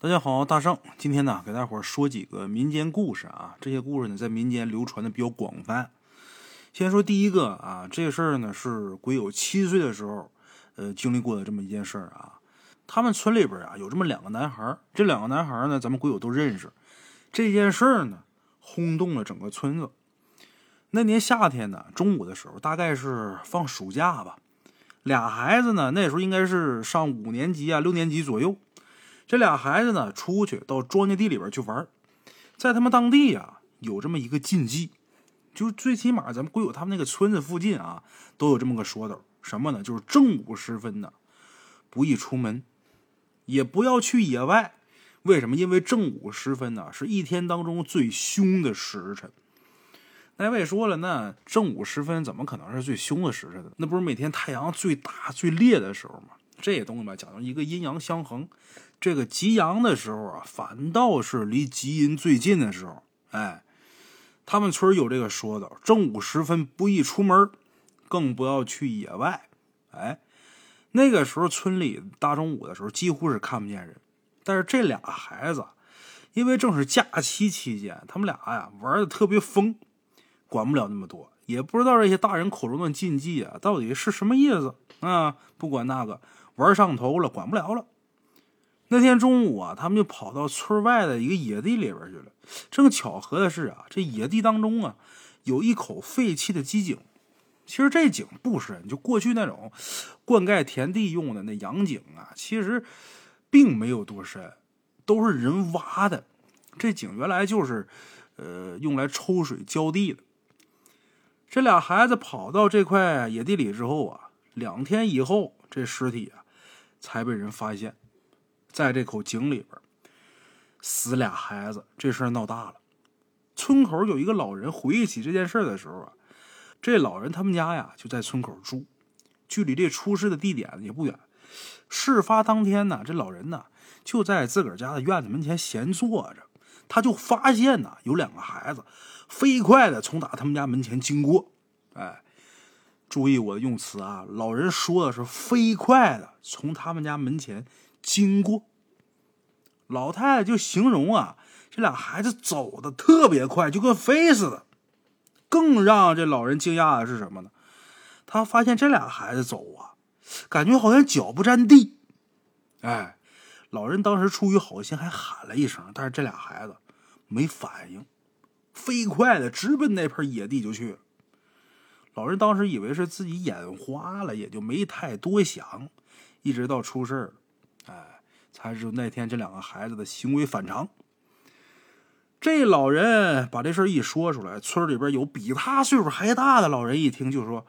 大家好，大圣，今天呢给大伙儿说几个民间故事啊。这些故事呢在民间流传的比较广泛。先说第一个啊，这事儿呢是鬼友七岁的时候，呃经历过的这么一件事儿啊。他们村里边啊有这么两个男孩，这两个男孩呢咱们鬼友都认识。这件事儿呢轰动了整个村子。那年夏天呢中午的时候，大概是放暑假吧，俩孩子呢那时候应该是上五年级啊六年级左右。这俩孩子呢，出去到庄稼地里边去玩，在他们当地呀，有这么一个禁忌，就是最起码咱们归有他们那个村子附近啊，都有这么个说道，什么呢？就是正午时分呢，不宜出门，也不要去野外。为什么？因为正午时分呢，是一天当中最凶的时辰。那位说了，那正午时分怎么可能是最凶的时辰呢？那不是每天太阳最大最烈的时候吗？这些东西吧，讲究一个阴阳相衡。这个极阳的时候啊，反倒是离极阴最近的时候。哎，他们村有这个说道：正午时分不宜出门，更不要去野外。哎，那个时候村里大中午的时候几乎是看不见人。但是这俩孩子，因为正是假期期间，他们俩呀玩的特别疯，管不了那么多，也不知道这些大人口中的禁忌啊到底是什么意思啊。不管那个。玩上头了，管不了了。那天中午啊，他们就跑到村外的一个野地里边去了。正巧合的是啊，这野地当中啊，有一口废弃的机井。其实这井不深，就过去那种灌溉田地用的那洋井啊，其实并没有多深，都是人挖的。这井原来就是呃用来抽水浇地的。这俩孩子跑到这块野地里之后啊，两天以后，这尸体啊。才被人发现，在这口井里边死俩孩子，这事儿闹大了。村口有一个老人回忆起这件事的时候啊，这老人他们家呀就在村口住，距离这出事的地点也不远。事发当天呢，这老人呢就在自个儿家的院子门前闲坐着，他就发现呢有两个孩子飞快的从打他们家门前经过，哎。注意我的用词啊！老人说的是飞快的从他们家门前经过。老太太就形容啊，这俩孩子走的特别快，就跟飞似的。更让这老人惊讶的是什么呢？他发现这俩孩子走啊，感觉好像脚不沾地。哎，老人当时出于好心还喊了一声，但是这俩孩子没反应，飞快的直奔那片野地就去了。老人当时以为是自己眼花了，也就没太多想，一直到出事了，哎，才知道那天这两个孩子的行为反常。这老人把这事一说出来，村里边有比他岁数还大的老人一听就说：“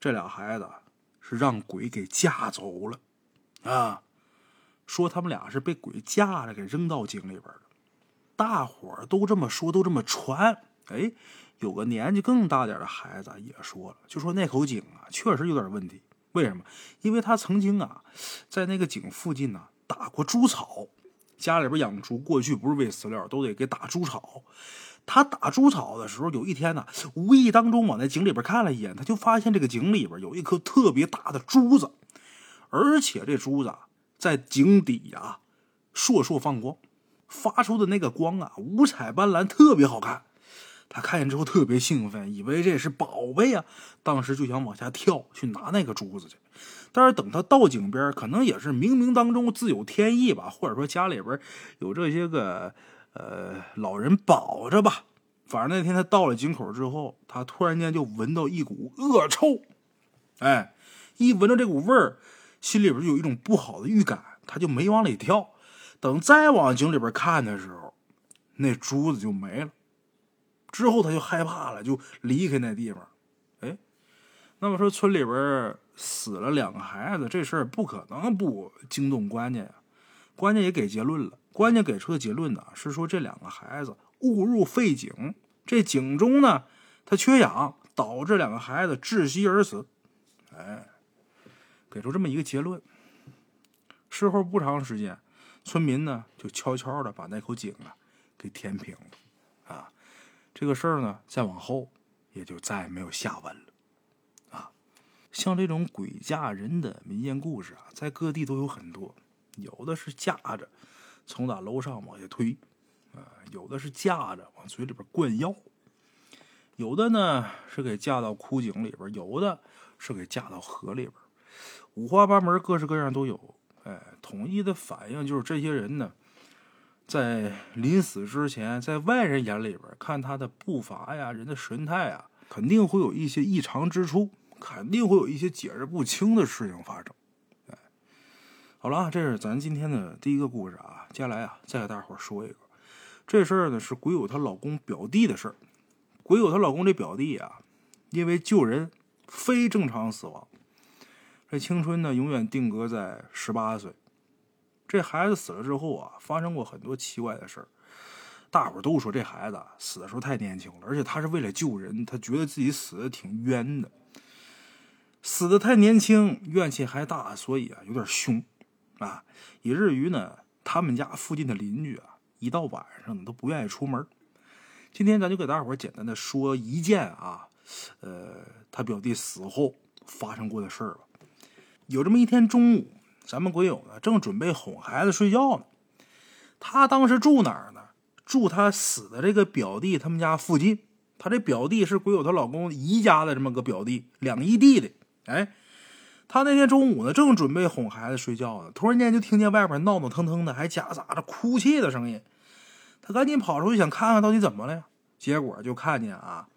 这俩孩子是让鬼给架走了，啊，说他们俩是被鬼架着给扔到井里边的。”大伙儿都这么说，都这么传，哎。有个年纪更大点的孩子也说了，就说那口井啊，确实有点问题。为什么？因为他曾经啊，在那个井附近呢打过猪草，家里边养猪，过去不是喂饲料，都得给打猪草。他打猪草的时候，有一天呢，无意当中往那井里边看了一眼，他就发现这个井里边有一颗特别大的珠子，而且这珠子在井底呀烁烁放光，发出的那个光啊，五彩斑斓，特别好看。他看见之后特别兴奋，以为这是宝贝呀，当时就想往下跳去拿那个珠子去。但是等他到井边，可能也是冥冥当中自有天意吧，或者说家里边有这些个呃老人保着吧。反正那天他到了井口之后，他突然间就闻到一股恶臭，哎，一闻到这股味儿，心里边就有一种不好的预感，他就没往里跳。等再往井里边看的时候，那珠子就没了。之后他就害怕了，就离开那地方。哎，那么说村里边死了两个孩子，这事儿不可能不惊动关家呀。关家也给结论了，关家给出的结论呢是说这两个孩子误入废井，这井中呢他缺氧，导致两个孩子窒息而死。哎，给出这么一个结论。事后不长时间，村民呢就悄悄的把那口井啊给填平了。啊。这个事儿呢，再往后也就再也没有下文了，啊，像这种鬼嫁人的民间故事啊，在各地都有很多，有的是架着从咱楼上往下推，啊，有的是架着往嘴里边灌药，有的呢是给架到枯井里边，有的是给架到河里边，五花八门，各式各样都有。哎，统一的反应就是这些人呢，在临死之前，在外人眼里边看他的步伐呀、人的神态啊，肯定会有一些异常之处，肯定会有一些解释不清的事情发生。哎，好了，这是咱今天的第一个故事啊。接下来啊，再给大伙说一个，这事儿呢是鬼友她老公表弟的事儿。鬼友她老公这表弟啊，因为救人非正常死亡。这青春呢，永远定格在十八岁。这孩子死了之后啊，发生过很多奇怪的事儿。大伙都说这孩子死的时候太年轻了，而且他是为了救人，他觉得自己死的挺冤的。死的太年轻，怨气还大，所以啊有点凶啊，以至于呢，他们家附近的邻居啊，一到晚上都不愿意出门。今天咱就给大伙简单的说一件啊，呃，他表弟死后发生过的事儿吧。有这么一天中午，咱们鬼友呢正准备哄孩子睡觉呢。他当时住哪儿呢？住他死的这个表弟他们家附近。他这表弟是鬼友她老公姨家的这么个表弟，两姨弟的。哎，他那天中午呢正准备哄孩子睡觉呢，突然间就听见外边闹闹腾腾的，还夹杂着哭泣的声音。他赶紧跑出去想看看到底怎么了呀？结果就看见啊，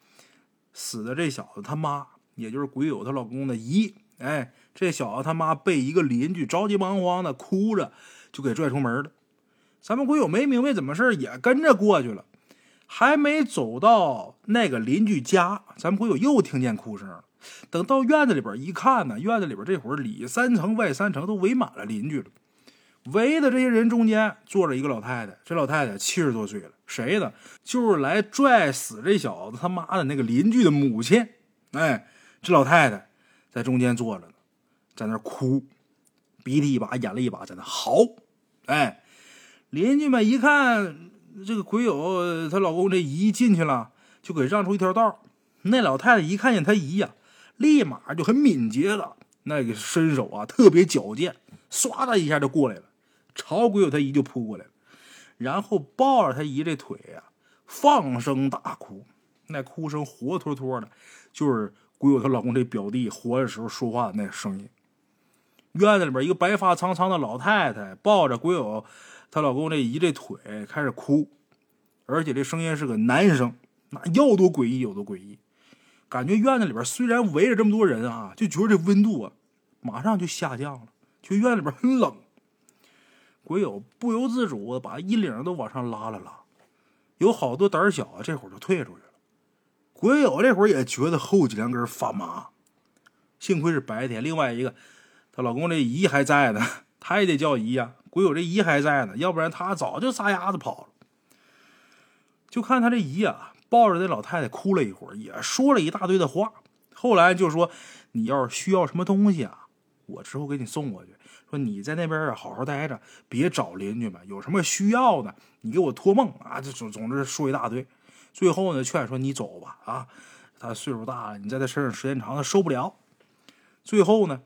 死的这小子他妈，也就是鬼友她老公的姨。哎，这小子他妈被一个邻居着急忙慌的哭着就给拽出门了。咱们鬼友没明白怎么事也跟着过去了。还没走到那个邻居家，咱们鬼友又听见哭声了。等到院子里边一看呢，院子里边这会儿里三层外三层都围满了邻居了。围的这些人中间坐着一个老太太，这老太太七十多岁了，谁呢？就是来拽死这小子他妈的那个邻居的母亲。哎，这老太太。在中间坐着呢，在那哭，鼻涕一把眼泪一把，在那嚎。哎，邻居们一看这个鬼友她老公这姨进去了，就给让出一条道。那老太太一看见她姨呀，立马就很敏捷了，那个身手啊特别矫健，唰的一下就过来了，朝鬼友他姨就扑过来了，然后抱着他姨这腿呀，放声大哭，那哭声活脱脱的，就是。鬼友她老公这表弟活的时候说话的那声音，院子里边一个白发苍苍的老太太抱着鬼友她老公这一这腿开始哭，而且这声音是个男声，那要多诡异有多诡异。感觉院子里边虽然围着这么多人啊，就觉得这温度啊马上就下降了，就院里边很冷。鬼友不由自主的把衣领都往上拉了拉，有好多胆小啊，这会儿就退出去了。鬼友这会儿也觉得后脊梁根发麻，幸亏是白天。另外一个，她老公这姨还在呢，她也得叫姨呀。鬼友这姨还在呢，要不然她早就撒丫子跑了。就看他这姨啊，抱着那老太太哭了一会儿，也说了一大堆的话。后来就说：“你要是需要什么东西啊，我之后给你送过去。说你在那边，好好待着，别找邻居们。有什么需要的，你给我托梦啊。”这总总之说一大堆。最后呢，劝说你走吧，啊，他岁数大了，你在他身上时间长，他受不了。最后呢，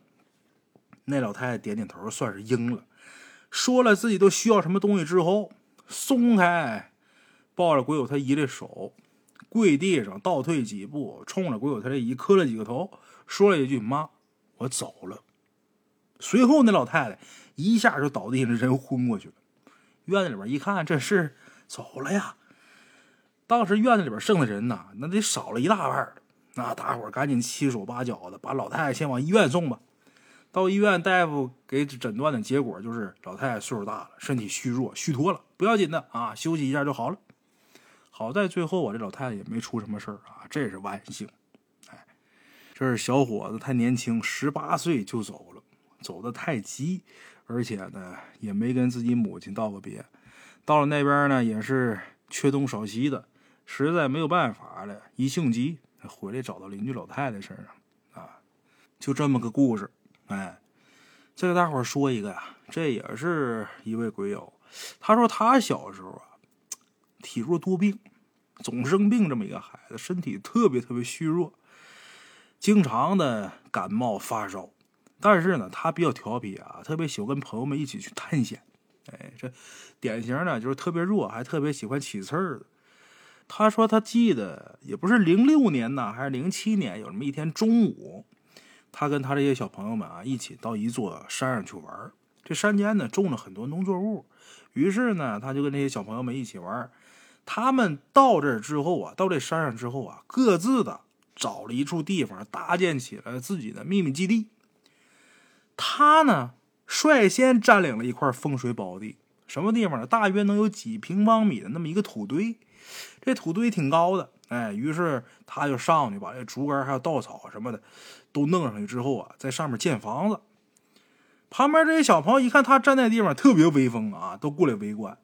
那老太太点点头，算是应了。说了自己都需要什么东西之后，松开抱着鬼友他姨的手，跪地上倒退几步，冲着鬼友他这姨磕了几个头，说了一句：“妈，我走了。”随后那老太太一下就倒地上，人昏过去了。院子里边一看，这是走了呀。当时院子里边剩的人呐，那得少了一大半那大伙赶紧七手八脚的把老太太先往医院送吧。到医院，大夫给诊断的结果就是老太太岁数大了，身体虚弱、虚脱了，不要紧的啊，休息一下就好了。好在最后啊，这老太太也没出什么事儿啊，这是万幸。哎，这是小伙子太年轻，十八岁就走了，走的太急，而且呢也没跟自己母亲道个别。到了那边呢，也是缺东少西的。实在没有办法了，一性急回来找到邻居老太太身上，啊，就这么个故事。哎，再给大伙说一个呀，这也是一位鬼友，他说他小时候啊，体弱多病，总生病，这么一个孩子，身体特别特别虚弱，经常的感冒发烧。但是呢，他比较调皮啊，特别喜欢跟朋友们一起去探险。哎，这典型的就是特别弱，还特别喜欢起刺儿的。他说他记得也不是零六年呐，还是零七年，有这么一天中午，他跟他这些小朋友们啊一起到一座山上去玩。这山间呢种了很多农作物，于是呢他就跟这些小朋友们一起玩。他们到这之后啊，到这山上之后啊，各自的找了一处地方，搭建起了自己的秘密基地。他呢，率先占领了一块风水宝地，什么地方呢？大约能有几平方米的那么一个土堆，这土堆挺高的。哎，于是他就上去把这竹竿还有稻草什么的都弄上去之后啊，在上面建房子。旁边这些小朋友一看他站那地方特别威风啊，都过来围观。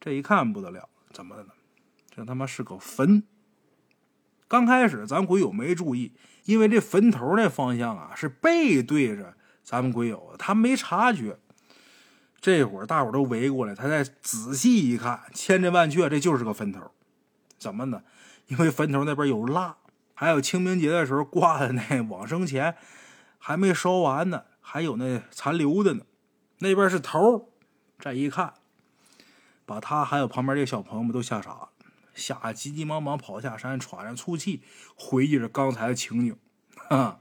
这一看不得了。怎么的呢？这他妈是个坟。刚开始咱鬼友没注意，因为这坟头那方向啊是背对着咱们鬼友的，他没察觉。这会儿大伙都围过来，他再仔细一看，千真万确，这就是个坟头。怎么呢？因为坟头那边有蜡，还有清明节的时候挂的那 往生钱还没烧完呢，还有那残留的呢。那边是头，再一看。把他还有旁边这小朋友们都吓傻了，吓急急忙忙跑下山，喘着粗气回忆着刚才的情景。啊，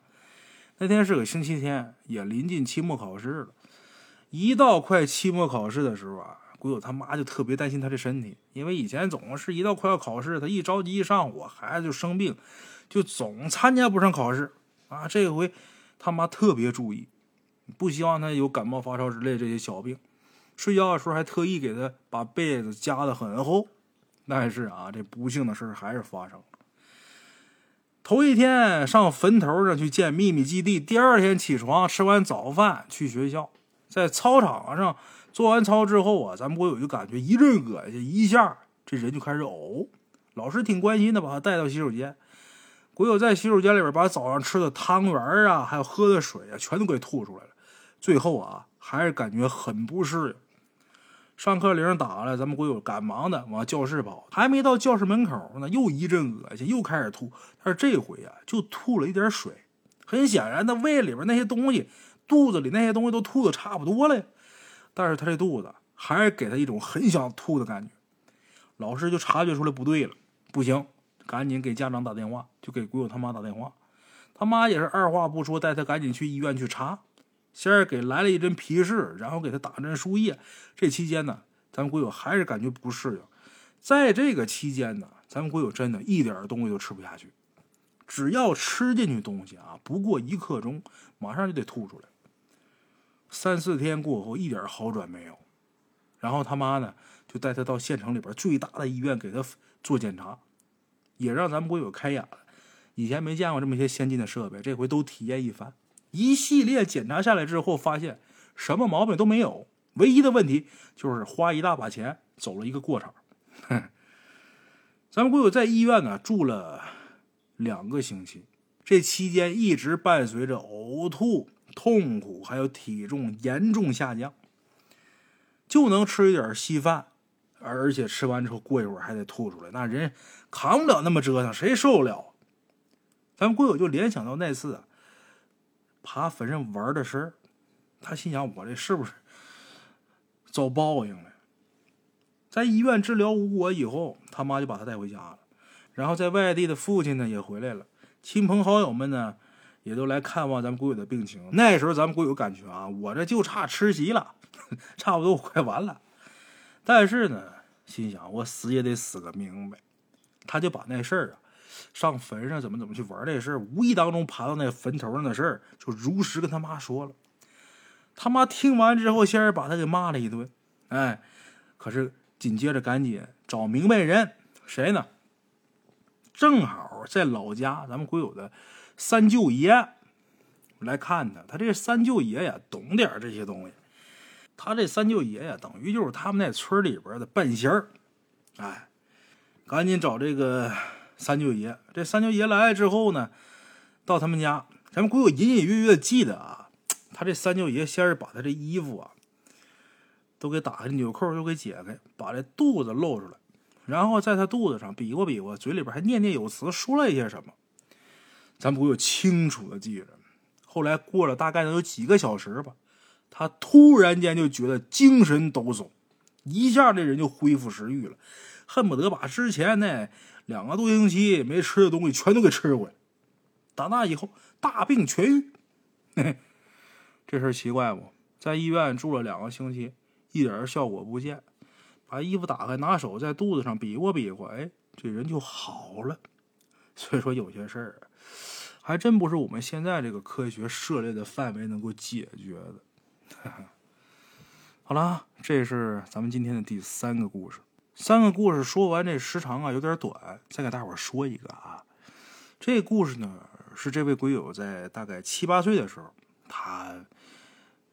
那天是个星期天，也临近期末考试了。一到快期末考试的时候啊，鬼友他妈就特别担心他的身体，因为以前总是一到快要考试，他一着急一上火，孩子就生病，就总参加不上考试啊。这回他妈特别注意，不希望他有感冒发烧之类这些小病。睡觉的时候还特意给他把被子夹得很厚，但是啊，这不幸的事还是发生了。头一天上坟头上去建秘密基地，第二天起床吃完早饭去学校，在操场上做完操之后啊，咱们国友就感觉一阵恶心，一下这人就开始呕。老师挺关心的，把他带到洗手间。国友在洗手间里边把早上吃的汤圆啊，还有喝的水啊，全都给吐出来了。最后啊。还是感觉很不适应。上课铃打了，咱们鬼友赶忙的往教室跑，还没到教室门口呢，又一阵恶心，又开始吐。但是这回啊，就吐了一点水。很显然，他胃里边那些东西，肚子里那些东西都吐的差不多了。但是他这肚子还是给他一种很想吐的感觉。老师就察觉出来不对了，不行，赶紧给家长打电话，就给鬼友他妈打电话。他妈也是二话不说，带他赶紧去医院去查。先是给来了一针皮试，然后给他打针输液。这期间呢，咱们鬼友还是感觉不适应。在这个期间呢，咱们鬼友真的一点东西都吃不下去。只要吃进去东西啊，不过一刻钟，马上就得吐出来。三四天过后，一点好转没有。然后他妈呢，就带他到县城里边最大的医院给他做检查，也让咱们国友开眼了。以前没见过这么些先进的设备，这回都体验一番。一系列检查下来之后，发现什么毛病都没有，唯一的问题就是花一大把钱走了一个过场。咱们国友在医院呢住了两个星期，这期间一直伴随着呕吐、痛苦，还有体重严重下降，就能吃一点稀饭，而且吃完之后过一会儿还得吐出来，那人扛不了那么折腾，谁受得了？咱们鬼友就联想到那次啊。爬坟上玩的事儿，他心想：我这是不是遭报应了？在医院治疗无果以后，他妈就把他带回家了。然后在外地的父亲呢也回来了，亲朋好友们呢也都来看望咱们鬼友的病情。那时候咱们鬼友感觉啊，我这就差吃席了，差不多快完了。但是呢，心想我死也得死个明白。他就把那事儿啊。上坟上怎么怎么去玩这事儿，无意当中爬到那坟头上的事儿，就如实跟他妈说了。他妈听完之后，先是把他给骂了一顿，哎，可是紧接着赶紧找明白人，谁呢？正好在老家，咱们鬼友的三舅爷来看他。他这三舅爷呀，懂点这些东西。他这三舅爷呀，等于就是他们那村里边的半仙儿，哎，赶紧找这个。三舅爷，这三舅爷来了之后呢，到他们家，咱们鬼友隐隐约约记得啊，他这三舅爷先是把他这衣服啊都给打开，纽扣都给解开，把这肚子露出来，然后在他肚子上比划比划，嘴里边还念念有词，说了一些什么，咱们鬼友清楚的记着。后来过了大概能有几个小时吧，他突然间就觉得精神抖擞，一下这人就恢复食欲了，恨不得把之前那两个多星期没吃的东西全都给吃回来。打那以后，大病痊愈。嘿嘿，这事奇怪不？在医院住了两个星期，一点效果不见。把衣服打开，拿手在肚子上比划比划，哎，这人就好了。所以说，有些事儿还真不是我们现在这个科学涉猎的范围能够解决的。好了，这是咱们今天的第三个故事。三个故事说完，这时长啊有点短，再给大伙说一个啊。这故事呢，是这位鬼友在大概七八岁的时候，他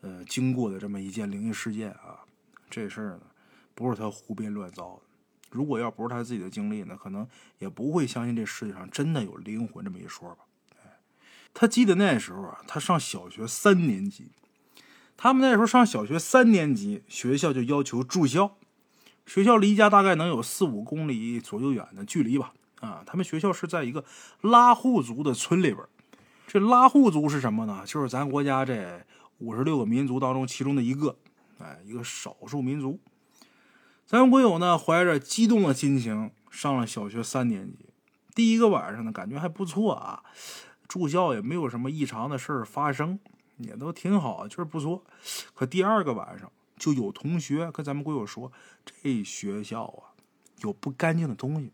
呃经过的这么一件灵异事件啊。这事儿呢。不是他胡编乱造的。如果要不是他自己的经历呢，可能也不会相信这世界上真的有灵魂这么一说吧。哎他记得那时候啊，他上小学三年级。他们那时候上小学三年级，学校就要求住校。学校离家大概能有四五公里左右远的距离吧。啊，他们学校是在一个拉祜族的村里边。这拉祜族是什么呢？就是咱国家这五十六个民族当中其中的一个，哎，一个少数民族。咱鬼友呢，怀着激动的心情上了小学三年级。第一个晚上呢，感觉还不错啊，住校也没有什么异常的事儿发生，也都挺好，就是不错。可第二个晚上，就有同学跟咱们鬼友说，这学校啊有不干净的东西，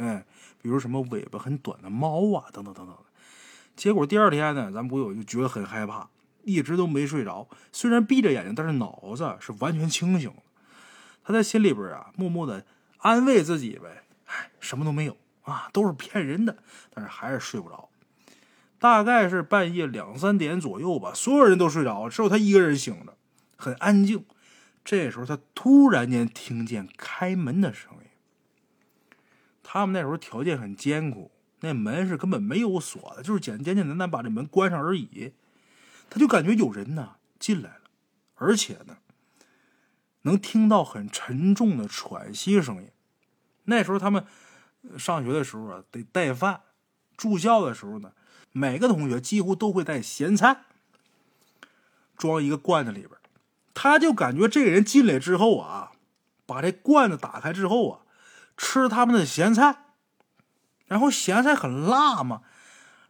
哎，比如什么尾巴很短的猫啊，等等等等的。结果第二天呢，咱们鬼友就觉得很害怕，一直都没睡着。虽然闭着眼睛，但是脑子是完全清醒的。他在心里边啊，默默的安慰自己呗，哎，什么都没有啊，都是骗人的。但是还是睡不着，大概是半夜两三点左右吧，所有人都睡着了，只有他一个人醒着，很安静。这时候他突然间听见开门的声音。他们那时候条件很艰苦，那门是根本没有锁的，就是简简简单单把这门关上而已。他就感觉有人呢进来了，而且呢。能听到很沉重的喘息声音。那时候他们上学的时候啊，得带饭；住校的时候呢，每个同学几乎都会带咸菜，装一个罐子里边。他就感觉这个人进来之后啊，把这罐子打开之后啊，吃他们的咸菜，然后咸菜很辣嘛，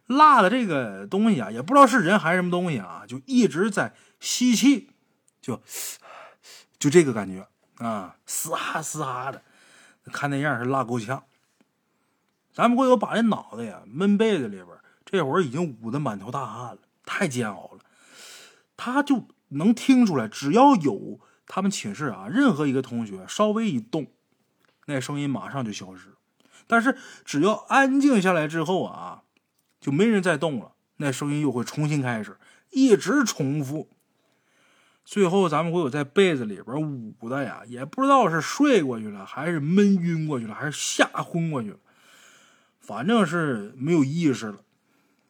辣的这个东西啊，也不知道是人还是什么东西啊，就一直在吸气，就。就这个感觉啊，嘶哈嘶哈的，看那样是辣够呛。咱们鬼友把这脑袋呀闷被子里边，这会儿已经捂得满头大汗了，太煎熬了。他就能听出来，只要有他们寝室啊任何一个同学稍微一动，那声音马上就消失。但是只要安静下来之后啊，就没人再动了，那声音又会重新开始，一直重复。最后，咱们会有在被子里边捂的呀，也不知道是睡过去了，还是闷晕过去了，还是吓昏过去了，反正是没有意识了，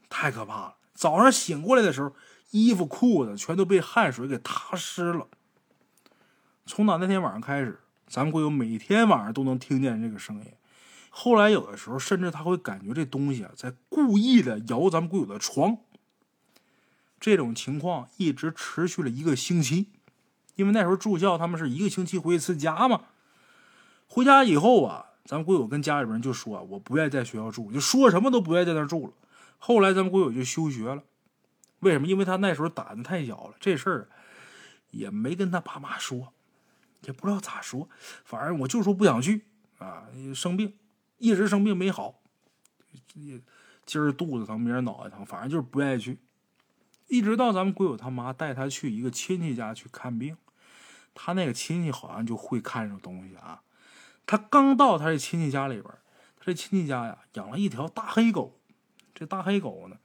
太可怕了。早上醒过来的时候，衣服裤子全都被汗水给踏湿了。从打那天晚上开始，咱们会有每天晚上都能听见这个声音。后来有的时候，甚至他会感觉这东西啊在故意的摇咱们贵友的床。这种情况一直持续了一个星期，因为那时候住校，他们是一个星期回一次家嘛。回家以后啊，咱们鬼友跟家里边人就说：“我不愿意在学校住，就说什么都不愿意在那住了。”后来咱们鬼友就休学了。为什么？因为他那时候胆子太小了，这事儿也没跟他爸妈说，也不知道咋说。反正我就说不想去啊，生病，一直生病没好，今儿肚子疼，明儿脑袋疼，反正就是不愿意去。一直到咱们鬼友他妈带他去一个亲戚家去看病，他那个亲戚好像就会看这东西啊。他刚到他这亲戚家里边，他这亲戚家呀养了一条大黑狗。这大黑狗呢，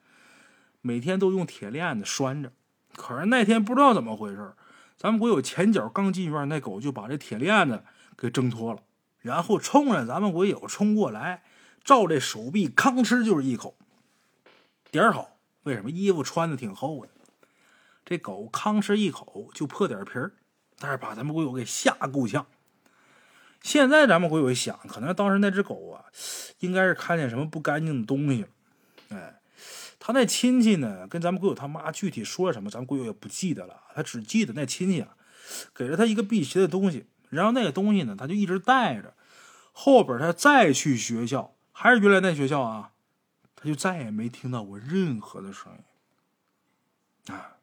每天都用铁链子拴着。可是那天不知道怎么回事，咱们鬼友前脚刚进院，那狗就把这铁链子给挣脱了，然后冲着咱们鬼友冲过来，照这手臂吭哧就是一口，点儿好。为什么衣服穿的挺厚的？这狗吭哧一口就破点皮儿，但是把咱们鬼友给吓够呛。现在咱们鬼友想，可能当时那只狗啊，应该是看见什么不干净的东西了。哎，他那亲戚呢，跟咱们鬼友他妈具体说什么，咱们鬼友也不记得了。他只记得那亲戚啊，给了他一个辟邪的东西，然后那个东西呢，他就一直带着。后边他再去学校，还是原来那学校啊，他就再也没听到过任何的声音。啊，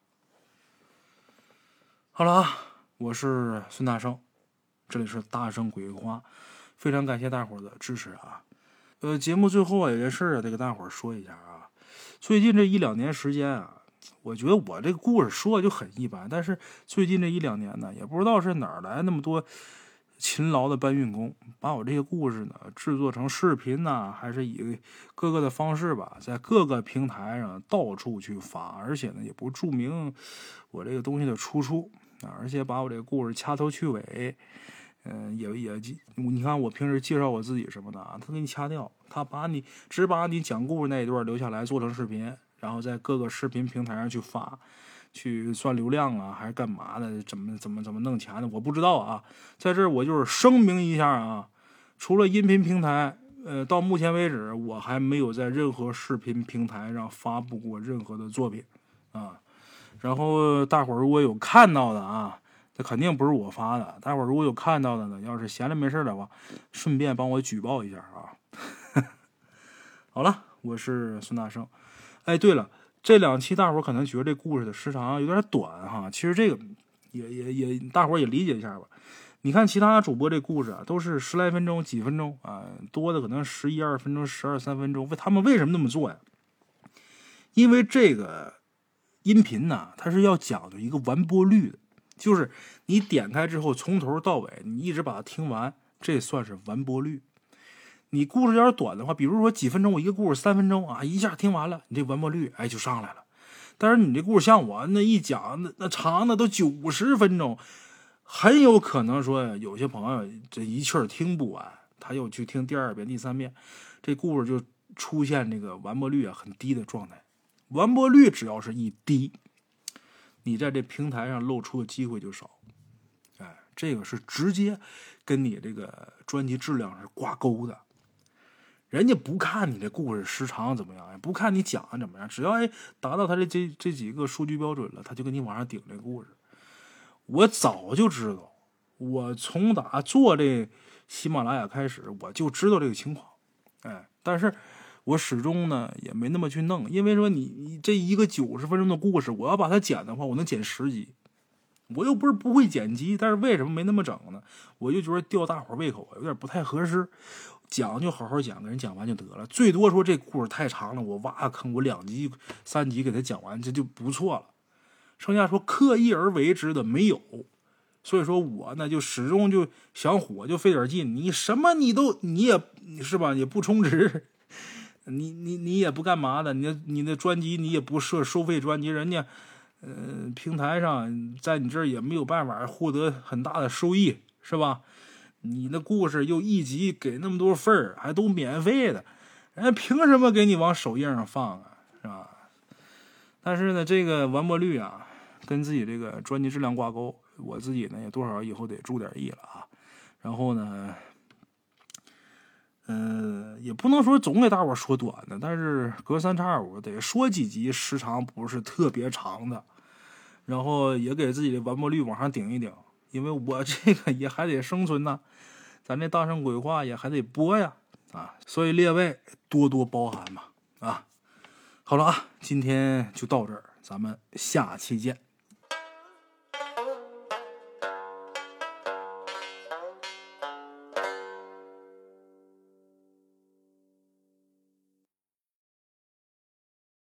好了啊，我是孙大圣，这里是大圣鬼话，非常感谢大伙的支持啊。呃，节目最后啊，有件事啊，得给大伙说一下啊。最近这一两年时间啊，我觉得我这个故事说的就很一般。但是最近这一两年呢，也不知道是哪来那么多勤劳的搬运工，把我这些故事呢制作成视频呢，还是以各个的方式吧，在各个平台上到处去发，而且呢也不注明我这个东西的出处啊，而且把我这个故事掐头去尾。嗯，也也，你看我平时介绍我自己什么的啊，他给你掐掉，他把你只把你讲故事那一段留下来做成视频，然后在各个视频平台上去发，去算流量啊，还是干嘛的？怎么怎么怎么弄钱的？我不知道啊。在这儿我就是声明一下啊，除了音频平台，呃，到目前为止我还没有在任何视频平台上发布过任何的作品啊。然后大伙儿如果有看到的啊。这肯定不是我发的，大伙儿如果有看到的呢，要是闲着没事的话，顺便帮我举报一下啊。好了，我是孙大圣。哎，对了，这两期大伙可能觉得这故事的时长有点短哈，其实这个也也也，大伙也理解一下吧。你看其他主播这故事啊，都是十来分钟、几分钟啊，多的可能十一二分钟、十二三分钟。为他们为什么那么做呀？因为这个音频呢，它是要讲究一个完播率的。就是你点开之后，从头到尾你一直把它听完，这算是完播率。你故事要是短的话，比如说几分钟，我一个故事三分钟啊，一下听完了，你这完播率哎就上来了。但是你这故事像我那一讲，那那长的都九十分钟，很有可能说有些朋友这一气儿听不完，他又去听第二遍、第三遍，这故事就出现这个完播率啊很低的状态。完播率只要是一低。你在这平台上露出的机会就少，哎，这个是直接跟你这个专辑质量是挂钩的。人家不看你这故事时长怎么样，也不看你讲的怎么样，只要哎达到他的这这几个数据标准了，他就给你往上顶这故事。我早就知道，我从打做这喜马拉雅开始，我就知道这个情况，哎，但是。我始终呢也没那么去弄，因为说你你这一个九十分钟的故事，我要把它剪的话，我能剪十集，我又不是不会剪辑，但是为什么没那么整呢？我就觉得吊大伙胃口有点不太合适，讲就好好讲，给人讲完就得了，最多说这故事太长了，我挖个坑，我两集三集给他讲完，这就不错了。剩下说刻意而为之的没有，所以说我呢就始终就想火就费点劲，你什么你都你也是吧，也不充值。你你你也不干嘛的，你你的专辑你也不设收费专辑，人家，呃，平台上在你这儿也没有办法获得很大的收益，是吧？你的故事又一集给那么多份儿，还都免费的，人家凭什么给你往首页上放啊？是吧？但是呢，这个完播率啊，跟自己这个专辑质量挂钩，我自己呢也多少以后得注点意了啊。然后呢？嗯，也不能说总给大伙说短的，但是隔三差五得说几集，时长不是特别长的，然后也给自己的完播率往上顶一顶，因为我这个也还得生存呢，咱这大圣鬼话也还得播呀，啊，所以列位多多包涵吧，啊，好了啊，今天就到这儿，咱们下期见。